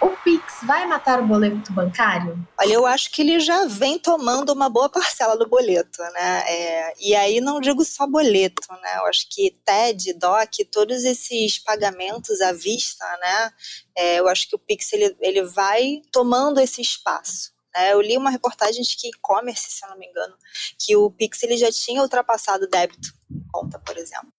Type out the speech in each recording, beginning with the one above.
O Pix vai matar o boleto bancário? Olha, eu acho que ele já vem tomando uma boa parcela do boleto, né? É, e aí não digo só boleto, né? Eu acho que TED, DOC, todos esses pagamentos à vista, né? É, eu acho que o Pix ele, ele vai tomando esse espaço. Né? Eu li uma reportagem de que e-commerce, se eu não me engano, que o Pix ele já tinha ultrapassado o débito conta, por exemplo.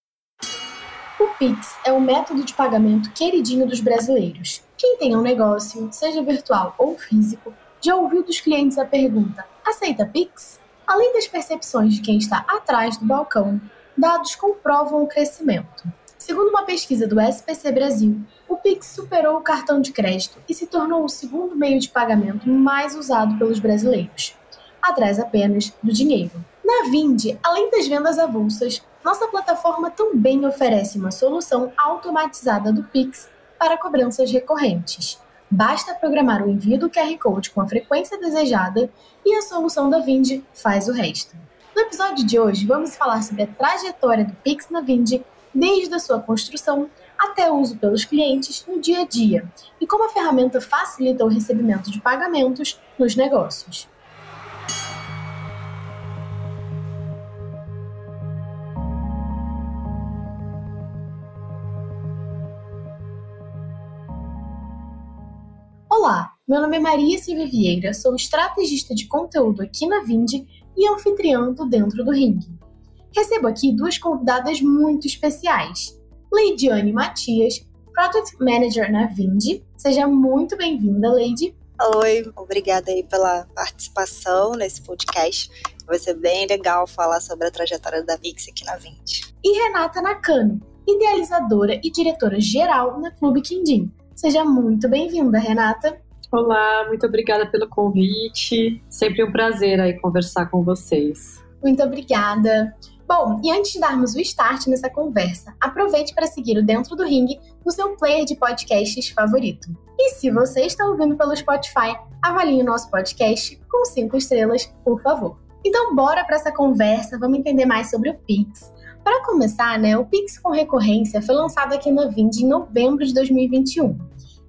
O Pix é o método de pagamento queridinho dos brasileiros. Quem tem um negócio, seja virtual ou físico, já ouviu dos clientes a pergunta: aceita Pix? Além das percepções de quem está atrás do balcão, dados comprovam o crescimento. Segundo uma pesquisa do SPC Brasil, o Pix superou o cartão de crédito e se tornou o segundo meio de pagamento mais usado pelos brasileiros, atrás apenas do dinheiro. Na Vind, além das vendas avulsas, nossa plataforma também oferece uma solução automatizada do Pix para cobranças recorrentes. Basta programar o envio do QR Code com a frequência desejada e a solução da Vind faz o resto. No episódio de hoje, vamos falar sobre a trajetória do Pix na Vind, desde a sua construção até o uso pelos clientes no dia a dia, e como a ferramenta facilita o recebimento de pagamentos nos negócios. Meu nome é Maria Silvia Vieira, sou estrategista de conteúdo aqui na Vind e anfitriã do Dentro do Ringue. Recebo aqui duas convidadas muito especiais. Leidiane Matias, Product Manager na Vind. Seja muito bem-vinda, Leide. Oi, obrigada aí pela participação nesse podcast. Vai ser bem legal falar sobre a trajetória da Vix aqui na Vind. E Renata Nakano, idealizadora e diretora geral na Clube Quindim. Seja muito bem-vinda, Renata. Olá, muito obrigada pelo convite. Sempre um prazer aí conversar com vocês. Muito obrigada. Bom, e antes de darmos o start nessa conversa, aproveite para seguir o Dentro do Ring no seu player de podcasts favorito. E se você está ouvindo pelo Spotify, avalie o nosso podcast com cinco estrelas, por favor. Então, bora para essa conversa, vamos entender mais sobre o Pix. Para começar, né, o Pix com recorrência foi lançado aqui na Vind em novembro de 2021.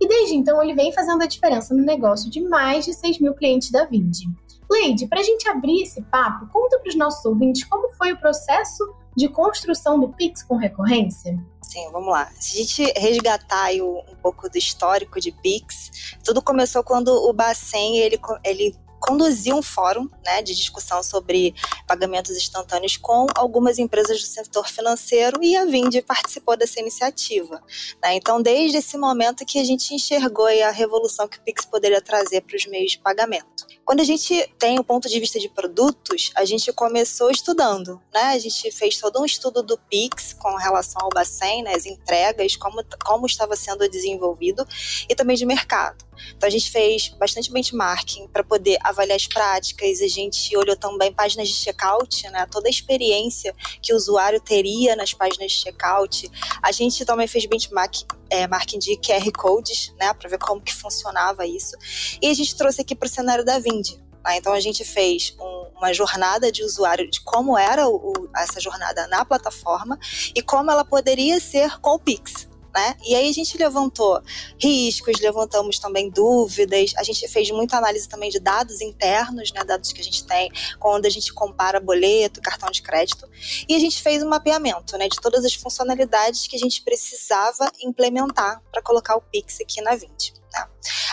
E desde então ele vem fazendo a diferença no negócio de mais de 6 mil clientes da Vind. Leide, para a gente abrir esse papo, conta para os nossos ouvintes como foi o processo de construção do Pix com recorrência? Sim, vamos lá. Se a gente resgatar um pouco do histórico de Pix, tudo começou quando o Bacen ele, ele conduzir um fórum né, de discussão sobre pagamentos instantâneos com algumas empresas do setor financeiro e a Vind participou dessa iniciativa. Né? Então, desde esse momento que a gente enxergou a revolução que o Pix poderia trazer para os meios de pagamento. Quando a gente tem o ponto de vista de produtos, a gente começou estudando, né? A gente fez todo um estudo do Pix com relação ao Bacen, né, as entregas, como, como estava sendo desenvolvido e também de mercado. Então a gente fez bastante benchmarking para poder avaliar as práticas, a gente olhou também páginas de checkout, né, toda a experiência que o usuário teria nas páginas de checkout. A gente também fez benchmarking é, marketing de QR codes, né, para ver como que funcionava isso. E a gente trouxe aqui para o cenário da Vind. Né? Então a gente fez um, uma jornada de usuário de como era o, essa jornada na plataforma e como ela poderia ser com o Pix né? E aí a gente levantou riscos, levantamos também dúvidas, a gente fez muita análise também de dados internos, né? Dados que a gente tem quando a gente compara boleto, cartão de crédito, e a gente fez um mapeamento, né? De todas as funcionalidades que a gente precisava implementar para colocar o Pix aqui na 20. Né?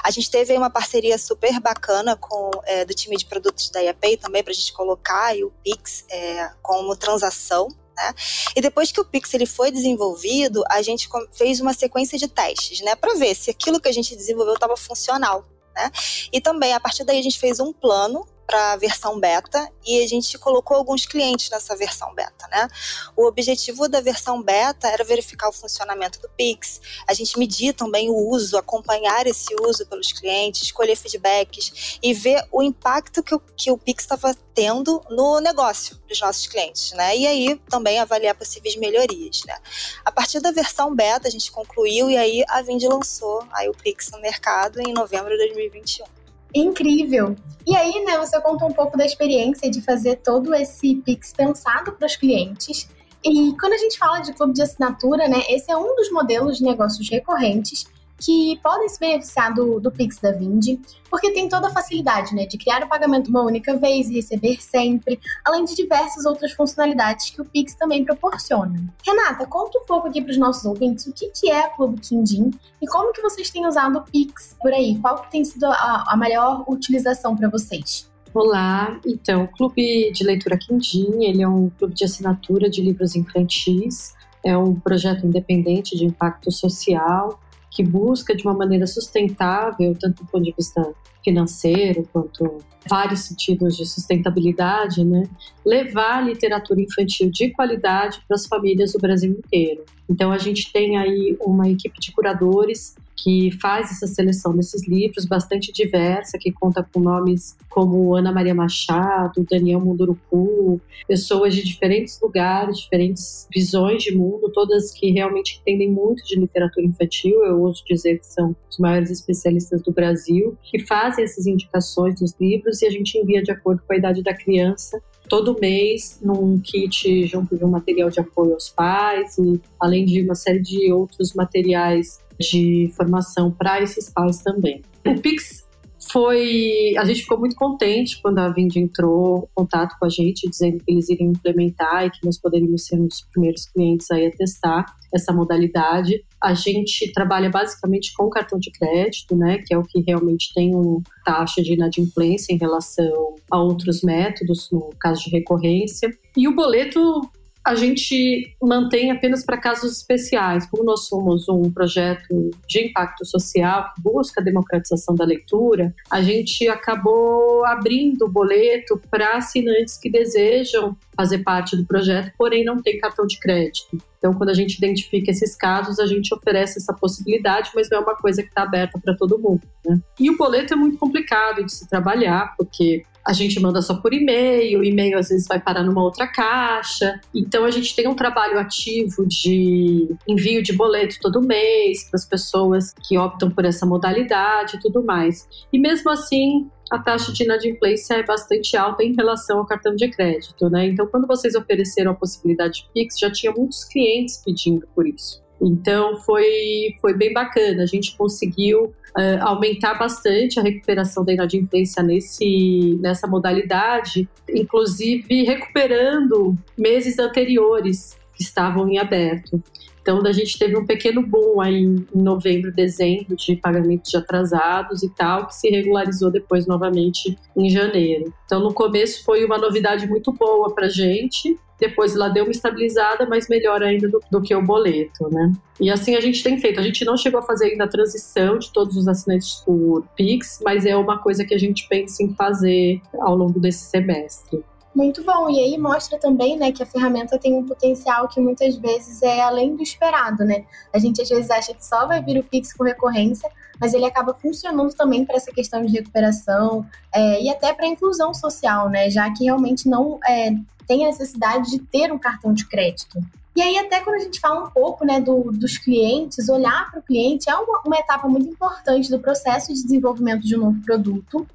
A gente teve uma parceria super bacana com é, do time de produtos da IAPay também para a gente colocar o Pix é, como transação né? E depois que o Pix ele foi desenvolvido, a gente fez uma sequência de testes, né, para ver se aquilo que a gente desenvolveu estava funcional. Né? E também, a partir daí, a gente fez um plano para a versão beta e a gente colocou alguns clientes nessa versão beta, né? O objetivo da versão beta era verificar o funcionamento do Pix, a gente medir também o uso, acompanhar esse uso pelos clientes, escolher feedbacks e ver o impacto que o, que o Pix estava tendo no negócio dos nossos clientes, né? E aí também avaliar possíveis melhorias, né? A partir da versão beta a gente concluiu e aí a Vind lançou aí o Pix no mercado em novembro de 2021. Incrível! E aí, né, você contou um pouco da experiência de fazer todo esse Pix pensado para os clientes. E quando a gente fala de clube de assinatura, né, esse é um dos modelos de negócios recorrentes que podem se beneficiar do, do Pix da Vindi, porque tem toda a facilidade né, de criar o pagamento uma única vez e receber sempre, além de diversas outras funcionalidades que o Pix também proporciona. Renata, conta um pouco aqui para os nossos ouvintes o que, que é a Clube Quindim e como que vocês têm usado o Pix por aí, qual que tem sido a, a maior utilização para vocês? Olá, então, o Clube de Leitura Quindim, ele é um clube de assinatura de livros infantis, é um projeto independente de impacto social que busca de uma maneira sustentável, tanto do ponto de vista financeiro quanto vários sentidos de sustentabilidade, né, levar literatura infantil de qualidade para as famílias do Brasil inteiro. Então a gente tem aí uma equipe de curadores que faz essa seleção desses livros, bastante diversa, que conta com nomes como Ana Maria Machado, Daniel Munduruku, pessoas de diferentes lugares, diferentes visões de mundo, todas que realmente entendem muito de literatura infantil, eu ouso dizer que são os maiores especialistas do Brasil, que fazem essas indicações dos livros e a gente envia de acordo com a idade da criança todo mês num kit junto de um material de apoio aos pais e além de uma série de outros materiais de formação para esses pais também. O Pix foi. A gente ficou muito contente quando a Vind entrou em contato com a gente, dizendo que eles iriam implementar e que nós poderíamos ser um dos primeiros clientes aí a testar essa modalidade. A gente trabalha basicamente com cartão de crédito, né, que é o que realmente tem uma taxa de inadimplência em relação a outros métodos, no caso de recorrência. E o boleto a gente mantém apenas para casos especiais. Como nós somos um projeto de impacto social que busca a democratização da leitura, a gente acabou abrindo o boleto para assinantes que desejam fazer parte do projeto, porém não tem cartão de crédito. Então, quando a gente identifica esses casos, a gente oferece essa possibilidade, mas não é uma coisa que está aberta para todo mundo. Né? E o boleto é muito complicado de se trabalhar, porque a gente manda só por e-mail, o e-mail às vezes vai parar numa outra caixa. Então a gente tem um trabalho ativo de envio de boleto todo mês para as pessoas que optam por essa modalidade e tudo mais. E mesmo assim, a taxa de inadimplência é bastante alta em relação ao cartão de crédito, né? Então, quando vocês ofereceram a possibilidade de Pix, já tinha muitos clientes pedindo por isso. Então, foi, foi bem bacana. A gente conseguiu uh, aumentar bastante a recuperação da inadimplência nesse, nessa modalidade, inclusive recuperando meses anteriores que estavam em aberto. Então, a gente teve um pequeno boom aí em novembro, dezembro de pagamentos de atrasados e tal, que se regularizou depois novamente em janeiro. Então, no começo foi uma novidade muito boa para gente. Depois ela deu uma estabilizada, mas melhor ainda do, do, que o boleto, né? E assim a gente tem feito. A gente não chegou a fazer ainda a transição de todos os assinantes por Pix, mas é uma coisa que a gente pensa em fazer ao longo desse semestre. Muito bom. E aí mostra também, né, que a ferramenta tem um potencial que muitas vezes é além do esperado, né? A gente às vezes acha que só vai vir o Pix com recorrência, mas ele acaba funcionando também para essa questão de recuperação é, e até para inclusão social, né? Já que realmente não é, tem a necessidade de ter um cartão de crédito. E aí, até quando a gente fala um pouco né, do, dos clientes, olhar para o cliente é uma, uma etapa muito importante do processo de desenvolvimento de um novo produto.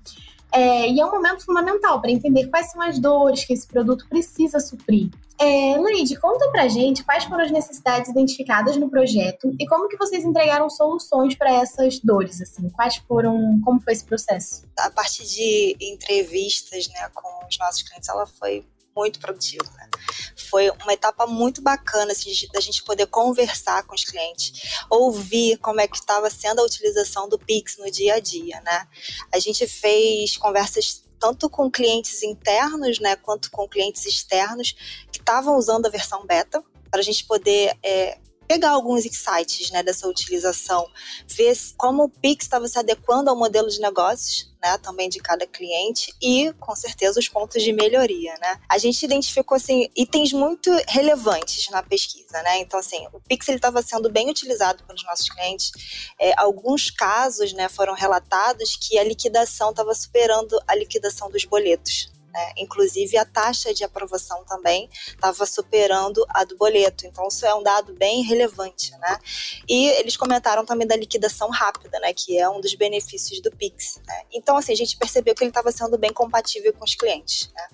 É, e é um momento fundamental para entender quais são as dores que esse produto precisa suprir. É, Luíde, conta pra gente quais foram as necessidades identificadas no projeto e como que vocês entregaram soluções para essas dores, assim, quais foram, como foi esse processo? A parte de entrevistas, né, com os nossos clientes, ela foi muito produtivo. Né? Foi uma etapa muito bacana assim, da gente poder conversar com os clientes, ouvir como é que estava sendo a utilização do Pix no dia a dia. Né? A gente fez conversas tanto com clientes internos, né, quanto com clientes externos que estavam usando a versão beta para a gente poder é, pegar alguns insights né, dessa utilização, ver como o Pix estava se adequando ao modelo de negócios, né, também de cada cliente e, com certeza, os pontos de melhoria, né. A gente identificou, assim, itens muito relevantes na pesquisa, né, então, assim, o Pix estava sendo bem utilizado pelos nossos clientes. É, alguns casos, né, foram relatados que a liquidação estava superando a liquidação dos boletos, né? Inclusive, a taxa de aprovação também estava superando a do boleto. Então, isso é um dado bem relevante. Né? E eles comentaram também da liquidação rápida, né? que é um dos benefícios do Pix. Né? Então, assim, a gente percebeu que ele estava sendo bem compatível com os clientes. Né?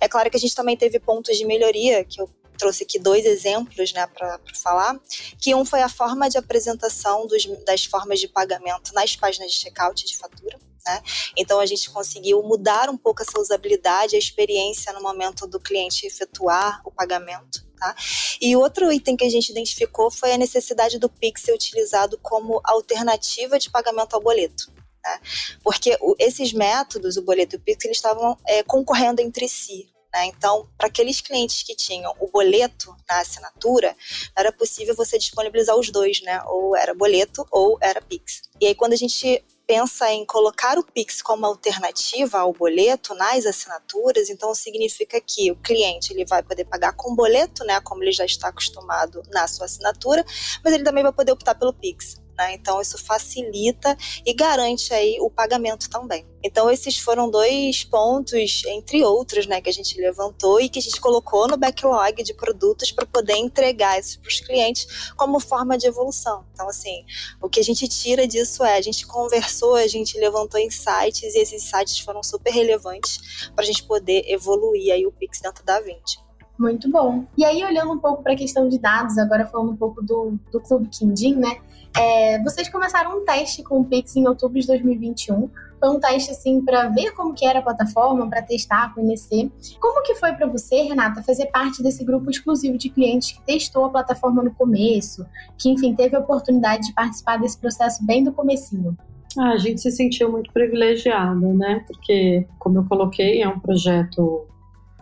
É claro que a gente também teve pontos de melhoria, que eu trouxe aqui dois exemplos né, para falar, que um foi a forma de apresentação dos, das formas de pagamento nas páginas de checkout de fatura. Né? Então a gente conseguiu mudar um pouco essa usabilidade, a experiência no momento do cliente efetuar o pagamento. Tá? E outro item que a gente identificou foi a necessidade do Pix ser utilizado como alternativa de pagamento ao boleto. Né? Porque esses métodos, o boleto e o Pix, eles estavam é, concorrendo entre si. Né? Então, para aqueles clientes que tinham o boleto na assinatura, era possível você disponibilizar os dois, né? ou era boleto ou era Pix. E aí, quando a gente pensa em colocar o Pix como alternativa ao boleto nas assinaturas, então significa que o cliente ele vai poder pagar com boleto, né, como ele já está acostumado na sua assinatura, mas ele também vai poder optar pelo Pix. Né? Então isso facilita e garante aí o pagamento também. Então esses foram dois pontos, entre outros, né, que a gente levantou e que a gente colocou no backlog de produtos para poder entregar isso para os clientes como forma de evolução. Então assim, o que a gente tira disso é a gente conversou, a gente levantou insights e esses insights foram super relevantes para a gente poder evoluir aí o Pix dentro da 20. Muito bom. E aí, olhando um pouco para a questão de dados, agora falando um pouco do, do Clube Quindim, né? É, vocês começaram um teste com o Pix em outubro de 2021. Foi um teste assim para ver como que era a plataforma, para testar, conhecer. Como que foi para você, Renata, fazer parte desse grupo exclusivo de clientes que testou a plataforma no começo, que enfim teve a oportunidade de participar desse processo bem do comecinho? Ah, a gente se sentiu muito privilegiada, né? Porque, como eu coloquei, é um projeto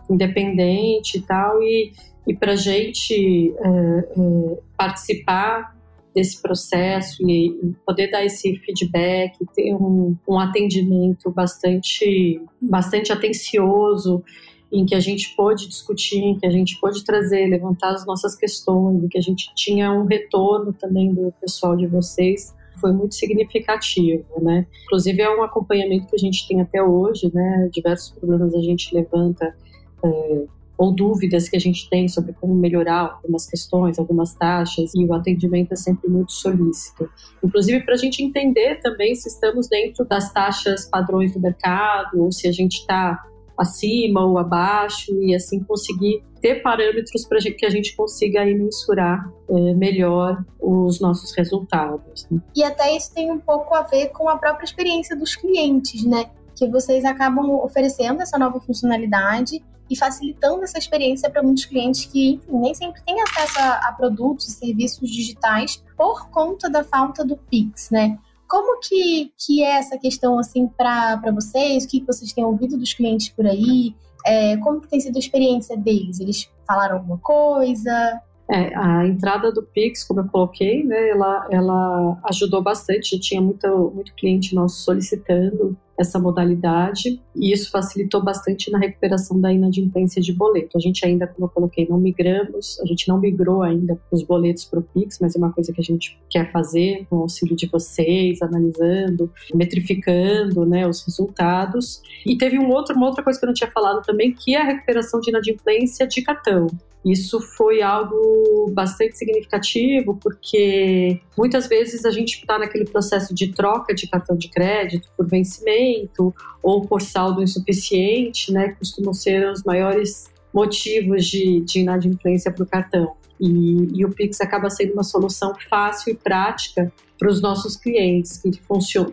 independente e tal, e, e para a gente é, é, participar desse processo e poder dar esse feedback, ter um, um atendimento bastante, bastante atencioso, em que a gente pôde discutir, em que a gente pôde trazer, levantar as nossas questões, em que a gente tinha um retorno também do pessoal de vocês, foi muito significativo, né? Inclusive é um acompanhamento que a gente tem até hoje, né? Diversos problemas a gente levanta é, ou dúvidas que a gente tem sobre como melhorar algumas questões, algumas taxas, e o atendimento é sempre muito solícito. Inclusive para a gente entender também se estamos dentro das taxas padrões do mercado, ou se a gente está acima ou abaixo, e assim conseguir ter parâmetros para que a gente consiga aí mensurar é, melhor os nossos resultados. Né? E até isso tem um pouco a ver com a própria experiência dos clientes, né? Que vocês acabam oferecendo essa nova funcionalidade e facilitando essa experiência para muitos clientes que enfim, nem sempre têm acesso a, a produtos e serviços digitais por conta da falta do Pix, né? Como que, que é essa questão assim para vocês? O que vocês têm ouvido dos clientes por aí? É, como que tem sido a experiência deles? Eles falaram alguma coisa? É, a entrada do Pix, como eu coloquei, né, ela, ela ajudou bastante. Tinha muito, muito cliente nosso solicitando essa modalidade e isso facilitou bastante na recuperação da inadimplência de boleto. A gente ainda, como eu coloquei, não migramos, a gente não migrou ainda os boletos para o Pix, mas é uma coisa que a gente quer fazer com o auxílio de vocês, analisando, metrificando né, os resultados. E teve um outro, uma outra coisa que eu não tinha falado também, que é a recuperação de inadimplência de cartão. Isso foi algo bastante significativo, porque muitas vezes a gente está naquele processo de troca de cartão de crédito por vencimento ou por saldo insuficiente, né? Costumam ser os maiores motivos de, de inadimplência para o cartão. E, e, o Pix acaba sendo uma solução fácil e prática para os nossos clientes, que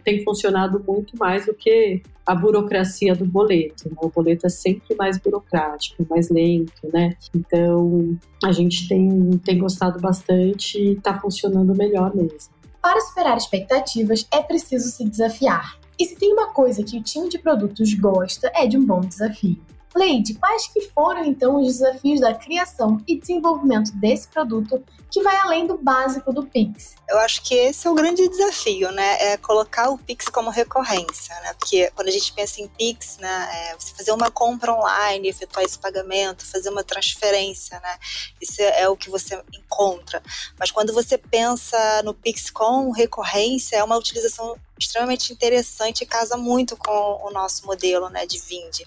tem funcionado muito mais do que a burocracia do boleto. Né? O boleto é sempre mais burocrático, mais lento, né? Então, a gente tem, tem gostado bastante e está funcionando melhor mesmo. Para superar expectativas, é preciso se desafiar. E se tem uma coisa que o time de produtos gosta, é de um bom desafio. Leide, quais que foram então os desafios da criação e desenvolvimento desse produto que vai além do básico do Pix? Eu acho que esse é o grande desafio, né? É colocar o Pix como recorrência, né? Porque quando a gente pensa em Pix, né? É você fazer uma compra online, efetuar esse pagamento, fazer uma transferência, né? Isso é o que você encontra. Mas quando você pensa no Pix com recorrência, é uma utilização extremamente interessante e casa muito com o nosso modelo né, de Vind.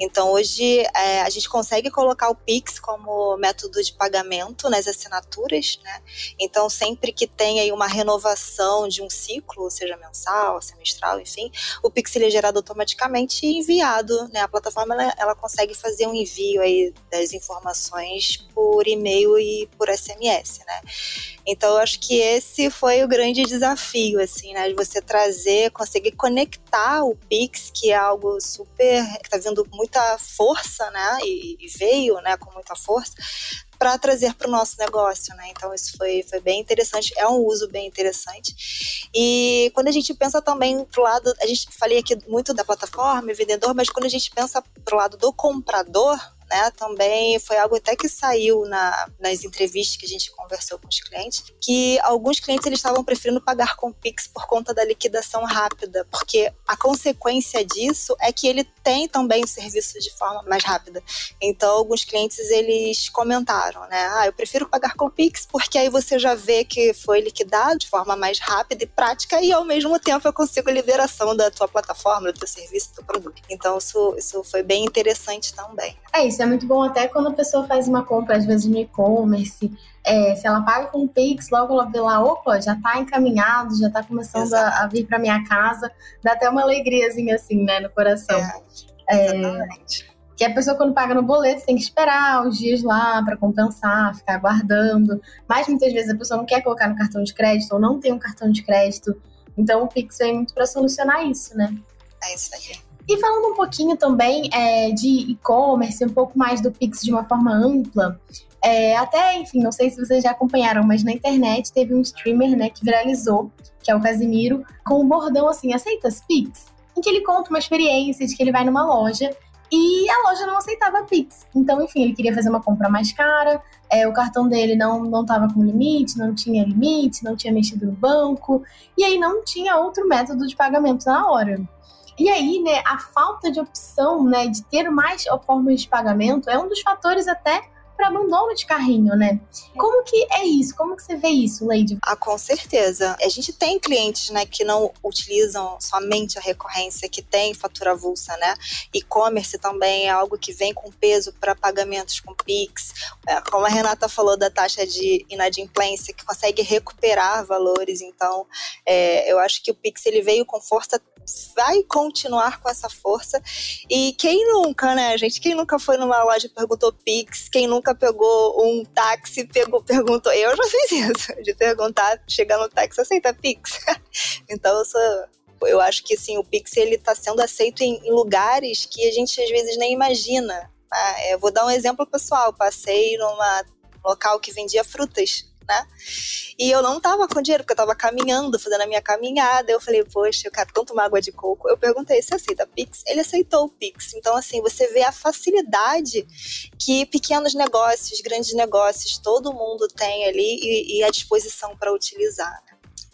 Então, hoje é, a gente consegue colocar o Pix como método de pagamento nas assinaturas. Né? Então, sempre que tem aí uma renovação de um ciclo, seja mensal, semestral, enfim, o Pix ele é gerado automaticamente e enviado. Né? A plataforma ela, ela consegue fazer um envio aí das informações por e-mail e por SMS. Né? Então, eu acho que esse foi o grande desafio, assim, né? De você trazer, conseguir conectar o Pix, que é algo super. que tá vindo muita força, né? E, e veio, né, com muita força, para trazer para o nosso negócio, né? Então isso foi, foi bem interessante, é um uso bem interessante. E quando a gente pensa também pro lado, a gente falei aqui muito da plataforma e vendedor, mas quando a gente pensa pro lado do comprador, né? Também foi algo até que saiu na, nas entrevistas que a gente conversou com os clientes, que alguns clientes eles estavam preferindo pagar com Pix por conta da liquidação rápida, porque a consequência disso é que ele tem também o serviço de forma mais rápida. Então, alguns clientes eles comentaram, né? Ah, eu prefiro pagar com Pix porque aí você já vê que foi liquidado de forma mais rápida e prática e ao mesmo tempo eu consigo a liberação da tua plataforma, do teu serviço, do teu produto. Então, isso, isso foi bem interessante também. É isso, é muito bom até quando a pessoa faz uma compra, às vezes no e-commerce, é, se ela paga com o Pix, logo ela vê lá, opa, já está encaminhado, já está começando a, a, vir para minha casa, dá até uma alegriazinha assim, né, no coração. É, exatamente. É, que a pessoa quando paga no boleto tem que esperar os dias lá para compensar, ficar aguardando. Mas muitas vezes a pessoa não quer colocar no cartão de crédito ou não tem um cartão de crédito. Então o Pix vem muito para solucionar isso, né? É isso aí. E falando um pouquinho também é, de e-commerce, um pouco mais do Pix de uma forma ampla, é, até, enfim, não sei se vocês já acompanharam, mas na internet teve um streamer, né, que viralizou, que é o Casimiro, com um bordão assim, aceitas Pix? Em que ele conta uma experiência de que ele vai numa loja e a loja não aceitava Pix. Então, enfim, ele queria fazer uma compra mais cara, é, o cartão dele não não estava com limite, não tinha limite, não tinha mexido no banco, e aí não tinha outro método de pagamento na hora. E aí, né, a falta de opção, né, de ter mais formas de pagamento é um dos fatores até para abandono de carrinho, né? Como que é isso? Como que você vê isso, Lady? Ah, com certeza. A gente tem clientes, né, que não utilizam somente a recorrência, que tem fatura avulsa, né? E-commerce também é algo que vem com peso para pagamentos com Pix. É, como a Renata falou da taxa de inadimplência, que consegue recuperar valores. Então, é, eu acho que o Pix ele veio com força vai continuar com essa força. E quem nunca, né, gente? Quem nunca foi numa loja e perguntou Pix? Quem nunca pegou um táxi pegou, perguntou? Eu já fiz isso, de perguntar, chegar no táxi, aceita Pix? então, eu sou eu acho que sim, o Pix ele está sendo aceito em, em, lugares que a gente às vezes nem imagina. Eu vou dar um exemplo pessoal. Passei numa local que vendia frutas né? E eu não tava com dinheiro, porque eu tava caminhando, fazendo a minha caminhada. Eu falei, poxa, eu quero tanto uma água de coco. Eu perguntei se aceita Pix. Ele aceitou o Pix. Então, assim, você vê a facilidade que pequenos negócios, grandes negócios, todo mundo tem ali e, e a disposição para utilizar.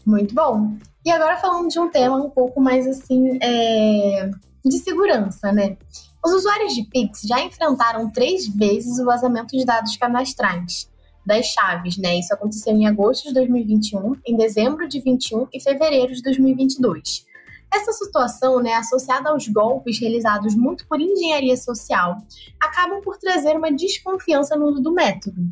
Muito bom. E agora falando de um tema um pouco mais assim, é... de segurança, né? Os usuários de Pix já enfrentaram três vezes o vazamento de dados cadastrais das chaves, né? Isso aconteceu em agosto de 2021, em dezembro de 21 e fevereiro de 2022. Essa situação, né, associada aos golpes realizados muito por engenharia social, acabam por trazer uma desconfiança no uso do método.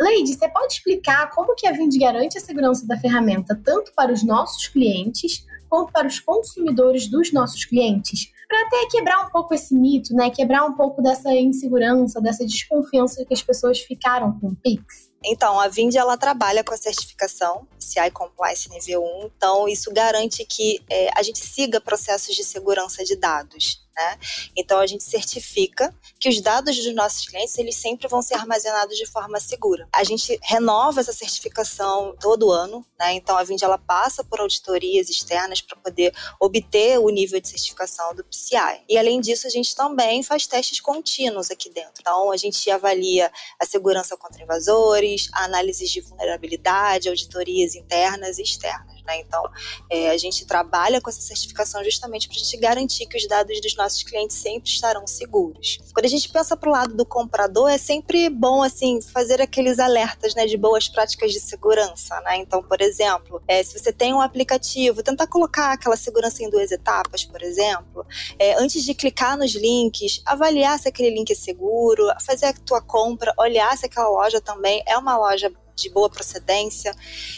Leide, você pode explicar como que a Vind garante a segurança da ferramenta tanto para os nossos clientes quanto para os consumidores dos nossos clientes? Para até quebrar um pouco esse mito, né? Quebrar um pouco dessa insegurança, dessa desconfiança que as pessoas ficaram com o Pix. Então, a Vind ela trabalha com a certificação CI Compliance nível 1, então isso garante que é, a gente siga processos de segurança de dados. Né? Então a gente certifica que os dados dos nossos clientes eles sempre vão ser armazenados de forma segura. A gente renova essa certificação todo ano, né? Então a Vind ela passa por auditorias externas para poder obter o nível de certificação do PCI. E além disso a gente também faz testes contínuos aqui dentro. Então a gente avalia a segurança contra invasores, análises de vulnerabilidade, auditorias internas e externas. Né? Então, é, a gente trabalha com essa certificação justamente para a gente garantir que os dados dos nossos clientes sempre estarão seguros. Quando a gente pensa para o lado do comprador, é sempre bom assim fazer aqueles alertas né, de boas práticas de segurança. Né? Então, por exemplo, é, se você tem um aplicativo, tentar colocar aquela segurança em duas etapas, por exemplo. É, antes de clicar nos links, avaliar se aquele link é seguro, fazer a tua compra, olhar se aquela loja também é uma loja de boa procedência,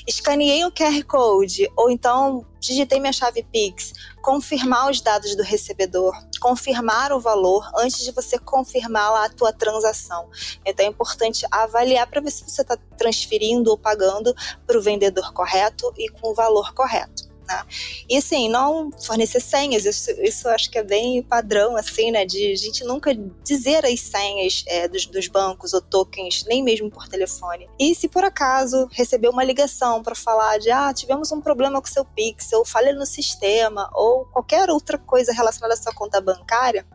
escaneei o QR Code ou então digitei minha chave Pix, confirmar os dados do recebedor, confirmar o valor antes de você confirmar a tua transação. Então é importante avaliar para ver se você está transferindo ou pagando para o vendedor correto e com o valor correto. Né? E assim, não fornecer senhas, isso, isso acho que é bem padrão, assim, né? De gente nunca dizer as senhas é, dos, dos bancos ou tokens, nem mesmo por telefone. E se por acaso receber uma ligação para falar de ah, tivemos um problema com seu Pix, ou falha no sistema, ou qualquer outra coisa relacionada à sua conta bancária,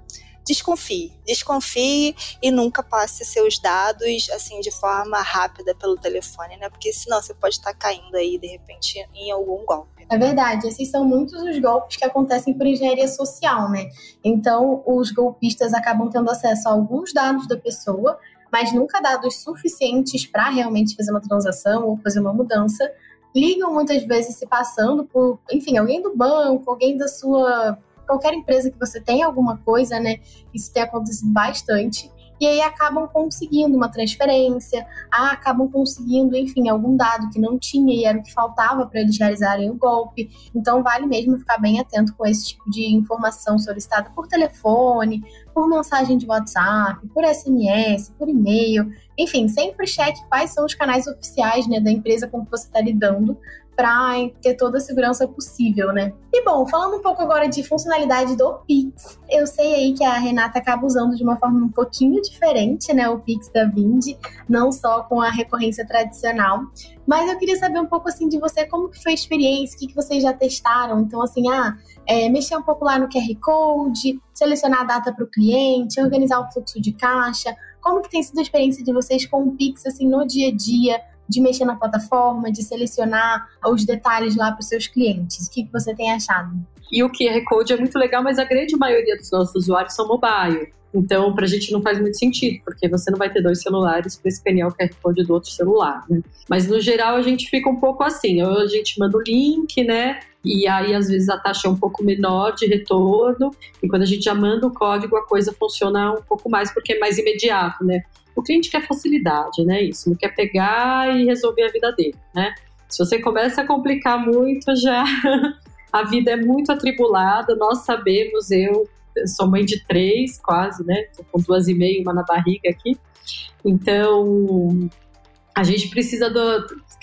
desconfie. Desconfie e nunca passe seus dados assim de forma rápida pelo telefone, né? Porque senão você pode estar caindo aí de repente em algum golpe. É verdade, esses são muitos os golpes que acontecem por engenharia social, né? Então, os golpistas acabam tendo acesso a alguns dados da pessoa, mas nunca dados suficientes para realmente fazer uma transação ou fazer uma mudança. Ligam muitas vezes se passando por, enfim, alguém do banco, alguém da sua qualquer empresa que você tenha alguma coisa, né? Isso tem acontecido bastante. E aí acabam conseguindo uma transferência, ah, acabam conseguindo, enfim, algum dado que não tinha e era o que faltava para eles realizarem o golpe. Então vale mesmo ficar bem atento com esse tipo de informação solicitada por telefone, por mensagem de WhatsApp, por SMS, por e-mail. Enfim, sempre cheque quais são os canais oficiais né, da empresa com que você está lidando para ter toda a segurança possível, né? E bom, falando um pouco agora de funcionalidade do Pix, eu sei aí que a Renata acaba usando de uma forma um pouquinho diferente, né, o Pix da Vind, não só com a recorrência tradicional, mas eu queria saber um pouco assim de você, como que foi a experiência, o que, que vocês já testaram, então assim, ah, é, mexer um pouco lá no QR Code, selecionar a data para o cliente, organizar o fluxo de caixa, como que tem sido a experiência de vocês com o Pix assim no dia a dia, de mexer na plataforma, de selecionar os detalhes lá para os seus clientes. O que, que você tem achado? E o QR Code é muito legal, mas a grande maioria dos nossos usuários são mobile. Então, para a gente não faz muito sentido, porque você não vai ter dois celulares para escanear o QR Code do outro celular, né? Mas, no geral, a gente fica um pouco assim. A gente manda o link, né? E aí, às vezes, a taxa é um pouco menor de retorno. E quando a gente já manda o código, a coisa funciona um pouco mais, porque é mais imediato, né? O cliente quer facilidade, né? Isso, não quer pegar e resolver a vida dele, né? Se você começa a complicar muito, já a vida é muito atribulada. Nós sabemos, eu sou mãe de três, quase, né? Tô com duas e meia, uma na barriga aqui. Então, a gente precisa do,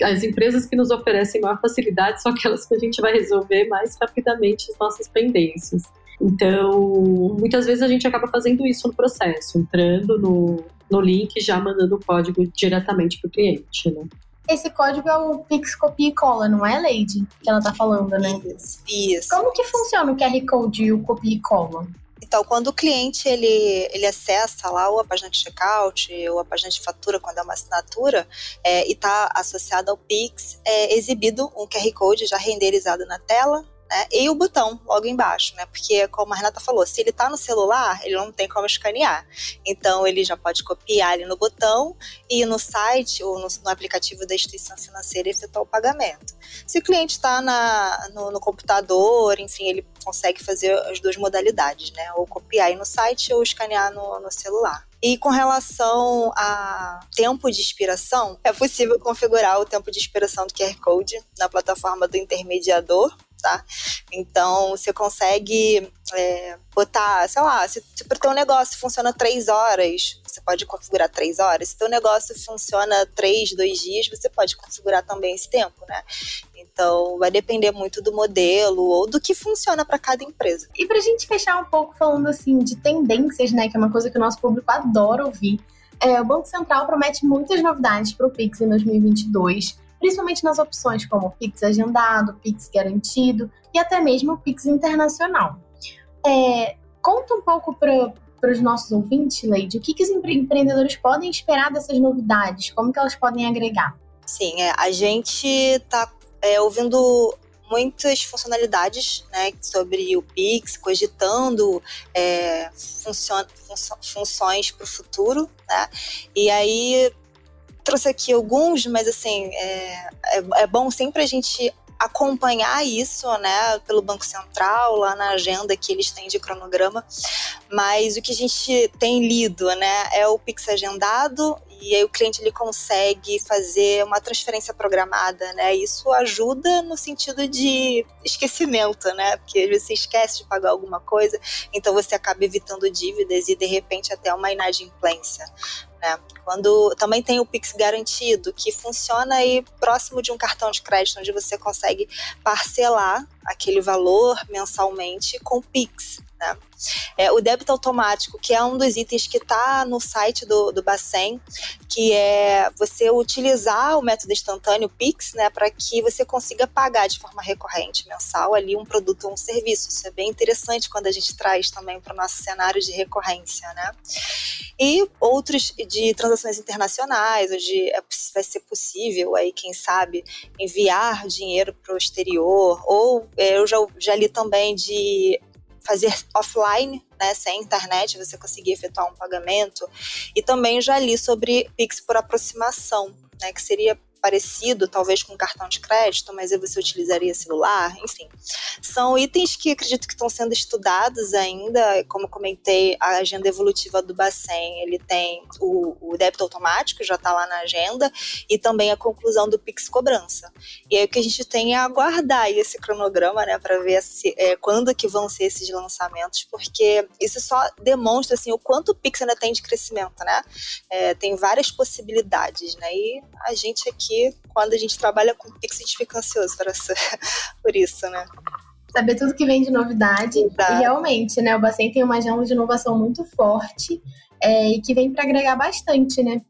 as empresas que nos oferecem maior facilidade são aquelas que a gente vai resolver mais rapidamente as nossas pendências. Então, muitas vezes a gente acaba fazendo isso no processo, entrando no, no link já mandando o código diretamente para o cliente, né? Esse código é o Pix Copia e Cola, não é, Lady? Que ela tá falando, né? Isso. isso. Como que funciona o QR Code e o Copia e Cola? Então, quando o cliente ele, ele acessa lá ou a página de checkout ou a página de fatura, quando é uma assinatura, é, e está associado ao Pix, é exibido um QR Code já renderizado na tela, né? E o botão logo embaixo, né? Porque, como a Renata falou, se ele está no celular, ele não tem como escanear. Então, ele já pode copiar ali no botão e no site ou no, no aplicativo da instituição financeira efetuar o pagamento. Se o cliente está no, no, computador, enfim, ele consegue fazer as duas modalidades, né? Ou copiar aí no site ou escanear no, no celular. E com relação a tempo de expiração, é possível configurar o tempo de expiração do QR Code na plataforma do intermediador tá? Então, você consegue é, botar, sei lá, se, se para o teu negócio funciona três horas, você pode configurar três horas. Se teu negócio funciona três, dois dias, você pode configurar também esse tempo, né? Então, vai depender muito do modelo ou do que funciona para cada empresa. E para a gente fechar um pouco falando assim de tendências, né, que é uma coisa que o nosso público adora ouvir, é, o Banco Central promete muitas novidades para o Pix em 2022 principalmente nas opções como Pix agendado, Pix garantido e até mesmo Pix internacional. É, conta um pouco para os nossos ouvintes, Leide, o que, que os empreendedores podem esperar dessas novidades, como que elas podem agregar? Sim, é, a gente está é, ouvindo muitas funcionalidades né, sobre o Pix, cogitando é, funções para o futuro. Né? E aí trouxe aqui alguns, mas assim, é, é, é bom sempre a gente acompanhar isso, né, pelo Banco Central, lá na agenda que eles têm de cronograma. Mas o que a gente tem lido, né, é o Pix agendado e aí o cliente ele consegue fazer uma transferência programada, né? Isso ajuda no sentido de esquecimento, né? Porque você esquece de pagar alguma coisa, então você acaba evitando dívidas e de repente até uma inadimplência. Né? Quando também tem o Pix garantido, que funciona aí próximo de um cartão de crédito, onde você consegue parcelar aquele valor mensalmente com Pix. Né? É, o débito automático, que é um dos itens que está no site do, do Bacen, que é você utilizar o método instantâneo Pix, né, para que você consiga pagar de forma recorrente, mensal, ali um produto ou um serviço. Isso é bem interessante quando a gente traz também para o nosso cenário de recorrência, né? E outros de transações internacionais, onde é, vai ser possível aí, quem sabe, enviar dinheiro para o exterior, ou é, eu já, já li também de fazer offline, né, sem internet, você conseguir efetuar um pagamento. E também já li sobre Pix por aproximação, né, que seria parecido, talvez com cartão de crédito, mas aí você utilizaria celular, enfim. São itens que acredito que estão sendo estudados ainda, como comentei, a agenda evolutiva do Bacen, ele tem o, o débito automático, já está lá na agenda, e também a conclusão do Pix Cobrança. E aí o que a gente tem é aguardar esse cronograma, né, para ver se, é, quando que vão ser esses lançamentos, porque isso só demonstra, assim, o quanto o Pix ainda tem de crescimento, né? É, tem várias possibilidades, né? E a gente aqui quando a gente trabalha com Pix, a gente fica ansioso para ser, por isso, né? Saber tudo que vem de novidade. Exato. E realmente, né? O Bacen tem uma agenda de inovação muito forte é, e que vem para agregar bastante, né?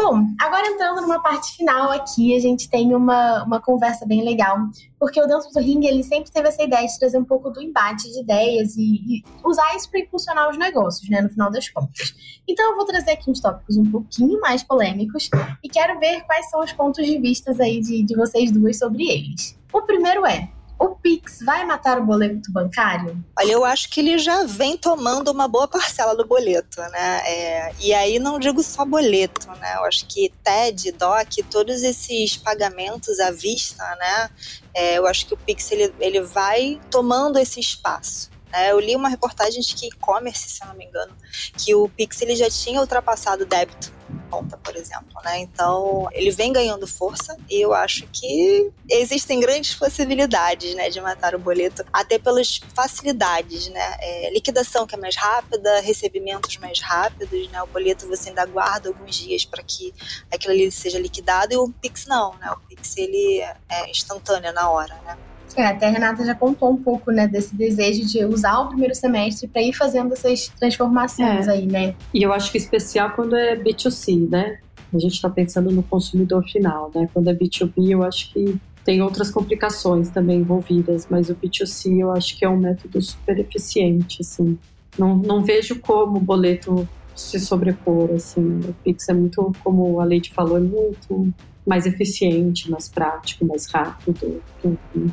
Bom, agora entrando numa parte final aqui, a gente tem uma, uma conversa bem legal, porque o Dentro do Ring ele sempre teve essa ideia de trazer um pouco do embate de ideias e, e usar isso para impulsionar os negócios, né, no final das contas. Então eu vou trazer aqui uns tópicos um pouquinho mais polêmicos e quero ver quais são os pontos de vista aí de, de vocês duas sobre eles. O primeiro é, o Pix vai matar o boleto bancário? Olha, eu acho que ele já vem tomando uma boa parcela do boleto, né? É, e aí não digo só boleto, né? Eu acho que TED, DOC, todos esses pagamentos à vista, né? É, eu acho que o Pix ele, ele vai tomando esse espaço. Né? Eu li uma reportagem de que e-commerce, se não me engano, que o Pix ele já tinha ultrapassado o débito conta, por exemplo, né? Então, ele vem ganhando força e eu acho que existem grandes possibilidades, né, de matar o boleto, até pelas facilidades, né? É, liquidação que é mais rápida, recebimentos mais rápidos, né? O boleto você ainda guarda alguns dias para que aquilo ali seja liquidado e o Pix não, né? O Pix ele é instantâneo na hora, né? É, até a Renata já contou um pouco, né, desse desejo de usar o primeiro semestre para ir fazendo essas transformações é. aí, né? E eu acho que especial quando é B2C, né? A gente está pensando no consumidor final, né? Quando é B2B, eu acho que tem outras complicações também envolvidas, mas o B2C eu acho que é um método super eficiente, assim. Não, não vejo como o boleto se sobrepor, assim. O Pix é muito, como a Leite falou, é muito mais eficiente, mais prático, mais rápido. Enfim.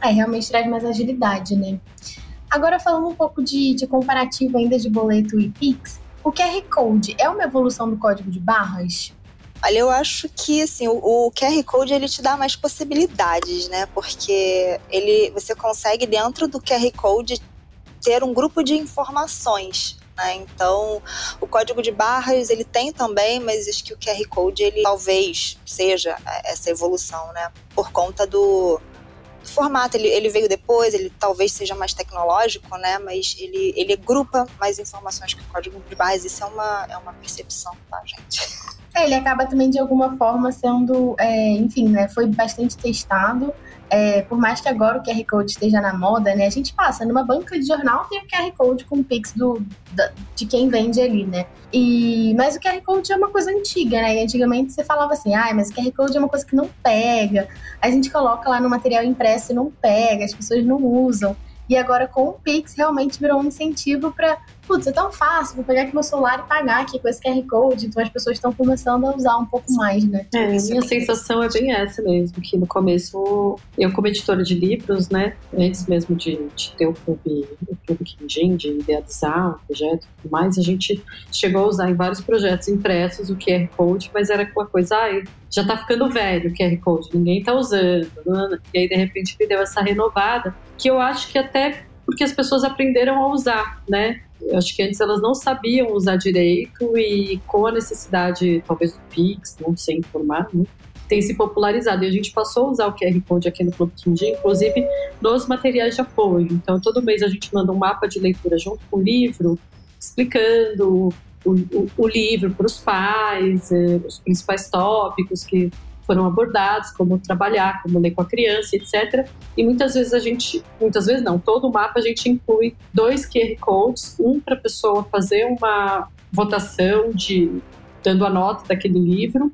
É, realmente traz mais agilidade, né? Agora, falando um pouco de, de comparativo ainda de boleto e Pix, o QR Code é uma evolução do código de barras? Olha, eu acho que assim, o, o, QR Code ele te dá mais possibilidades, né? Porque ele, você consegue dentro do QR Code ter um grupo de informações. Né? Então, o código de barras ele tem também, mas acho que o QR Code ele talvez seja essa evolução, né? Por conta do formato, ele, ele veio depois, ele talvez seja mais tecnológico, né? Mas ele, ele agrupa mais informações que o código de barras. Isso é uma, é uma percepção, tá, gente? É, ele acaba também de alguma forma sendo, é, enfim, né? Foi bastante testado é, por mais que agora o QR Code esteja na moda, né? A gente passa numa banca de jornal, tem o QR Code com o Pix do, da, de quem vende ali, né? E, mas o QR Code é uma coisa antiga, né? E antigamente você falava assim, ah, mas o QR Code é uma coisa que não pega. A gente coloca lá no material impresso e não pega, as pessoas não usam. E agora com o Pix realmente virou um incentivo para putz, é tão fácil, vou pegar aqui meu celular e pagar aqui com esse QR Code. Então as pessoas estão começando a usar um pouco mais, né? É, a minha sensação é bem essa mesmo, que no começo, eu como editora de livros, né, antes mesmo de, de ter o clube, o clube Quindim, de idealizar o projeto e tudo mais, a gente chegou a usar em vários projetos impressos o QR Code, mas era uma coisa, ah, já tá ficando velho o QR Code, ninguém tá usando. Né? E aí, de repente, me deu essa renovada, que eu acho que até porque as pessoas aprenderam a usar, né? Eu acho que antes elas não sabiam usar direito e com a necessidade, talvez, do Pix, não sei informar, né? tem se popularizado. E a gente passou a usar o QR Code aqui no Clube Quindim, inclusive nos materiais de apoio. Então, todo mês a gente manda um mapa de leitura junto com o livro, explicando o, o, o livro para os pais, eh, os principais tópicos que foram abordados, como trabalhar, como ler com a criança, etc. E muitas vezes a gente, muitas vezes não, todo o mapa a gente inclui dois QR codes, um para a pessoa fazer uma votação de dando a nota daquele livro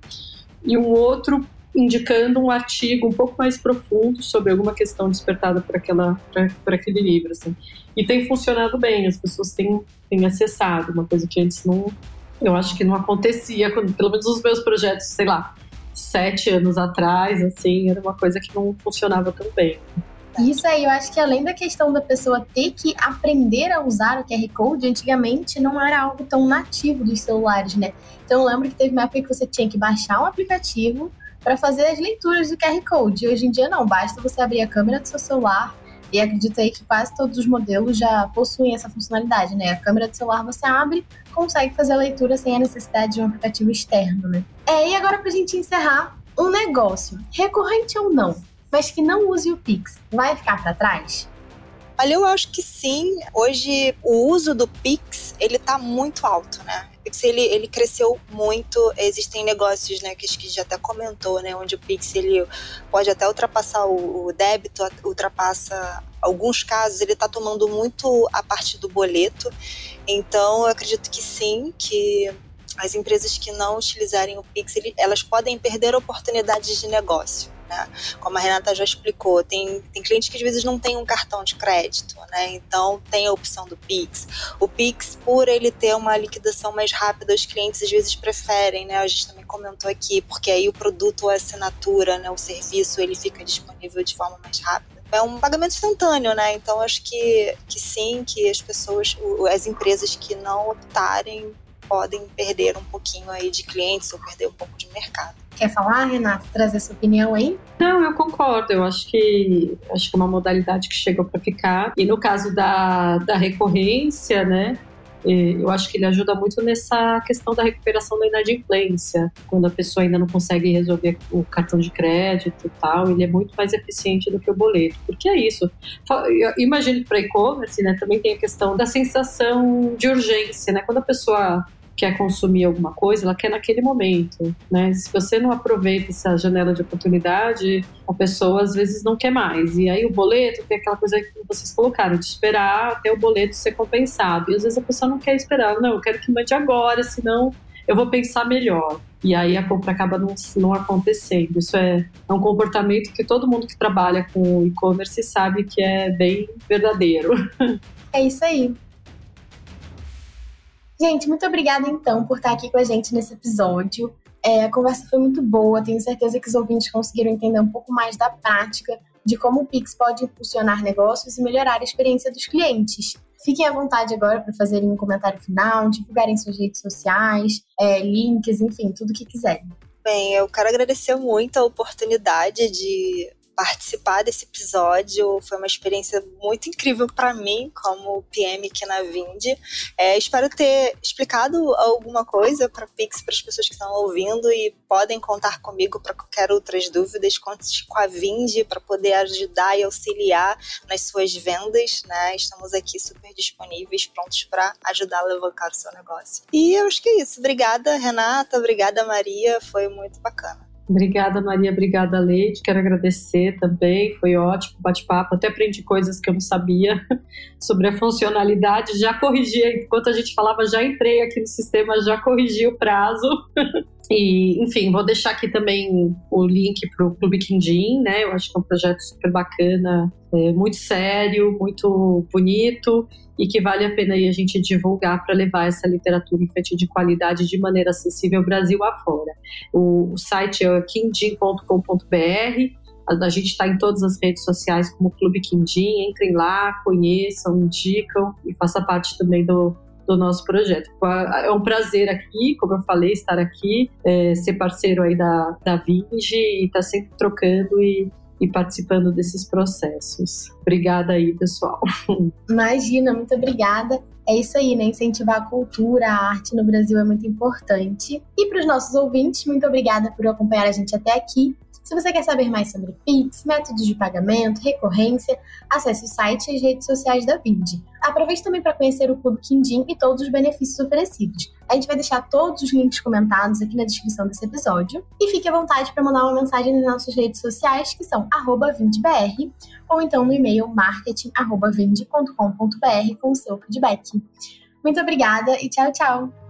e um outro indicando um artigo um pouco mais profundo sobre alguma questão despertada por, aquela, por, aquele livro. Assim. E tem funcionado bem, as pessoas têm, têm acessado, uma coisa que antes não, eu acho que não acontecia, quando, pelo menos nos meus projetos, sei lá, sete anos atrás, assim, era uma coisa que não funcionava tão bem. Isso aí, eu acho que além da questão da pessoa ter que aprender a usar o QR Code, antigamente não era algo tão nativo dos celulares, né? Então eu lembro que teve uma época que você tinha que baixar um aplicativo para fazer as leituras do QR Code. Hoje em dia não, basta você abrir a câmera do seu celular, e acredito aí que quase todos os modelos já possuem essa funcionalidade, né? A câmera do celular você abre, consegue fazer a leitura sem a necessidade de um aplicativo externo, né? É, e agora pra gente encerrar, um negócio, recorrente ou não, mas que não use o Pix, vai ficar para trás? Olha, eu acho que sim. Hoje o uso do Pix, ele tá muito alto, né? O Pix, ele, ele cresceu muito. Existem negócios, né, que a gente já até comentou, né, onde o Pix, ele pode até ultrapassar o, o débito, ultrapassa alguns casos, ele tá tomando muito a parte do boleto. Então, eu acredito que sim, que as empresas que não utilizarem o Pix, elas podem perder oportunidades de negócio. Né? Como a Renata já explicou, tem, tem clientes que às vezes não têm um cartão de crédito, né? então tem a opção do Pix. O Pix, por ele ter uma liquidação mais rápida, os clientes às vezes preferem, né? a gente também comentou aqui, porque aí o produto ou a assinatura, né? o serviço, ele fica disponível de forma mais rápida é um pagamento instantâneo, né? Então acho que, que sim, que as pessoas, as empresas que não optarem podem perder um pouquinho aí de clientes ou perder um pouco de mercado. Quer falar, Renata, trazer sua opinião aí? Não, eu concordo. Eu acho que acho que é uma modalidade que chegou para ficar. E no caso da, da recorrência, né? Eu acho que ele ajuda muito nessa questão da recuperação da inadimplência. Quando a pessoa ainda não consegue resolver o cartão de crédito e tal, ele é muito mais eficiente do que o boleto. Porque é isso. Eu imagino que para e-commerce né, também tem a questão da sensação de urgência. Né? Quando a pessoa quer consumir alguma coisa, ela quer naquele momento, né? Se você não aproveita essa janela de oportunidade, a pessoa às vezes não quer mais. E aí o boleto tem aquela coisa que vocês colocaram, de esperar até o boleto ser compensado. E às vezes a pessoa não quer esperar, não, eu quero que mande agora, senão eu vou pensar melhor. E aí a compra acaba não, não acontecendo. Isso é, é um comportamento que todo mundo que trabalha com e-commerce sabe que é bem verdadeiro. É isso aí. Gente, muito obrigada então por estar aqui com a gente nesse episódio. É, a conversa foi muito boa, tenho certeza que os ouvintes conseguiram entender um pouco mais da prática de como o Pix pode impulsionar negócios e melhorar a experiência dos clientes. Fiquem à vontade agora para fazerem um comentário final, divulgarem suas redes sociais, é, links, enfim, tudo o que quiserem. Bem, eu quero agradecer muito a oportunidade de participar desse episódio. Foi uma experiência muito incrível para mim, como PM aqui na Vind. É, espero ter explicado alguma coisa para Pix para as pessoas que estão ouvindo e podem contar comigo para qualquer outras dúvidas. Conte com a Vind para poder ajudar e auxiliar nas suas vendas. Né? Estamos aqui super disponíveis, prontos para ajudar a alavancar o seu negócio. E eu acho que é isso. Obrigada, Renata. Obrigada, Maria. Foi muito bacana. Obrigada, Maria. Obrigada, Leite. Quero agradecer também. Foi ótimo bate-papo. Até aprendi coisas que eu não sabia sobre a funcionalidade. Já corrigi, enquanto a gente falava, já entrei aqui no sistema, já corrigi o prazo. E, enfim, vou deixar aqui também o link para o Clube Quindim, né? Eu acho que é um projeto super bacana, é, muito sério, muito bonito e que vale a pena aí a gente divulgar para levar essa literatura infantil de qualidade de maneira acessível Brasil afora. O, o site é quindim.com.br a gente está em todas as redes sociais como Clube Quindim. Entrem lá, conheçam, indicam e faça parte também do, do nosso projeto. É um prazer aqui, como eu falei, estar aqui, é, ser parceiro aí da, da Vinge e estar tá sempre trocando e, e participando desses processos. Obrigada aí, pessoal. Imagina, muito obrigada. É isso aí, né? Incentivar a cultura, a arte no Brasil é muito importante. E para os nossos ouvintes, muito obrigada por acompanhar a gente até aqui. Se você quer saber mais sobre Pix, métodos de pagamento, recorrência, acesse o site e as redes sociais da Vind. Aproveite também para conhecer o Clube Quindim e todos os benefícios oferecidos. A gente vai deixar todos os links comentados aqui na descrição desse episódio. E fique à vontade para mandar uma mensagem nas nossas redes sociais, que são vindbr, ou então no e-mail marketing.vind.com.br com o seu feedback. Muito obrigada e tchau, tchau!